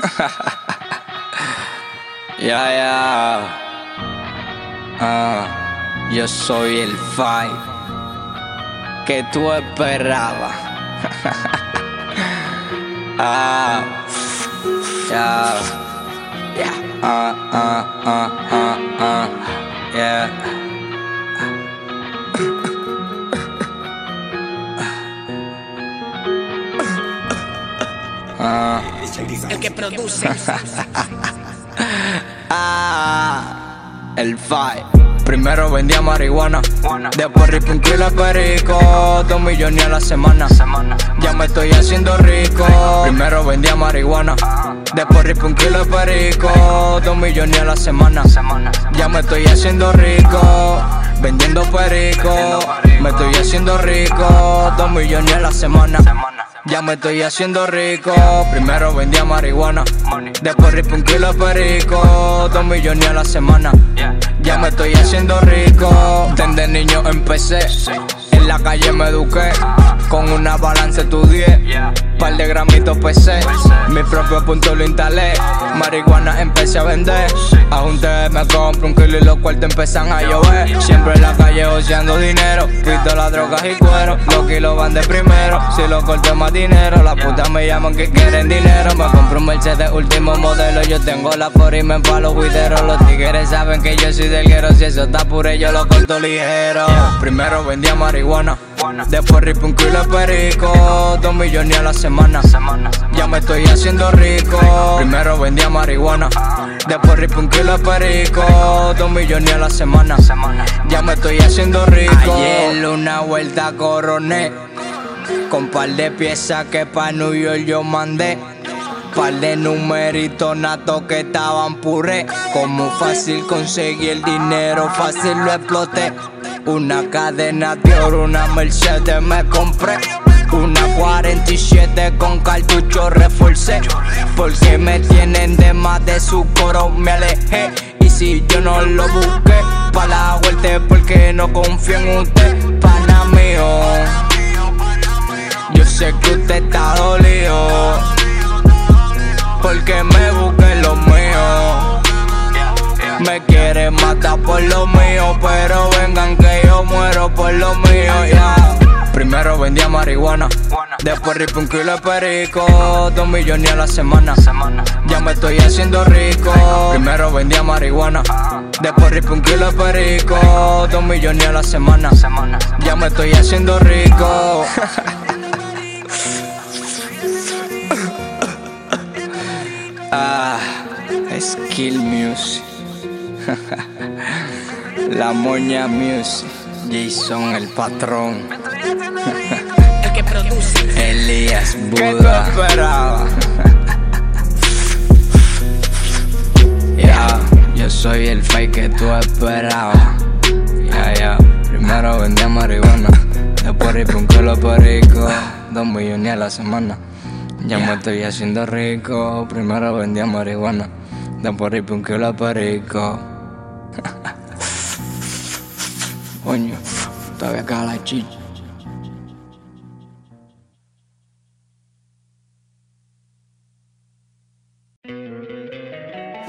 Ya, ya. Ah, yo soy el five que tú esperabas. ah, ya. Ya. Ah, ah, ah, ah, ah. Yeah. El que produce. Ah, el five. Primero vendía marihuana, después ripé un kilo de perico, dos millones a la semana. Ya me estoy haciendo rico. Primero vendía marihuana, después ripé un kilo de perico, dos millones a la semana. Ya me estoy haciendo rico, vendiendo perico. Me estoy haciendo rico, dos millones a la semana. Ya me estoy haciendo rico. Primero vendía marihuana. Después ripé un kilo perico. Dos millones a la semana. Ya me estoy haciendo rico. Desde niño empecé. En la calle me eduqué. Con una balanza estudié. Par de gramitos pesé. Mi propio punto lo instalé. Marihuana empecé a vender. A junté me compro un kilo y los cuartos empiezan a llover. Siempre en la calle oceando dinero. las drogas y cuero. Los kilos van de primero. Si los corto más dinero. Las putas me llaman que quieren dinero. Me compro un Mercedes último modelo. Yo tengo la por y me empalo. Los tigres saben que yo soy del guero. Si eso está puro, yo lo corto ligero. Primero vendía marihuana. Después ripé un kilo de perico. Dos millones a la semana. Ya me estoy haciendo rico. Primero vendía marihuana. Después ripé un kilo de perico. Dos millones a la semana. Ya me estoy haciendo rico. Ayer una vuelta coroné. Con par de piezas que pa' New York yo mandé. Par de numeritos natos que estaban puré. Como fácil conseguí el dinero, fácil lo exploté. Una cadena de oro, una Mercedes me compré. Una 47 con cartucho reforcé. Porque me tienen de más de su coro, me alejé. Y si yo no lo busqué, pa' la vuelta porque no confío en usted, pana mío. Yo sé que usted está dolido. Porque me busqué lo mío. Me quieren matar por lo mío, pero vengan que después ripé un kilo perico, dos millones a la semana. Ya me estoy haciendo rico. Primero vendía marihuana, después ripé un kilo perico, dos millones a la semana. Ya me estoy haciendo rico. ah, skill music. La moña music. Jason el patrón. El que produce. Elías Buda. ¿Qué esperaba? Ya, yo soy el fake que tú esperabas. Ya, ya. Primero vendía marihuana. Después ripé un kilo de perico. Dos millones a la semana. Ya me estoy haciendo rico. Primero vendía marihuana. Después ripé un kilo perico. Coño, todavía caga la chicha.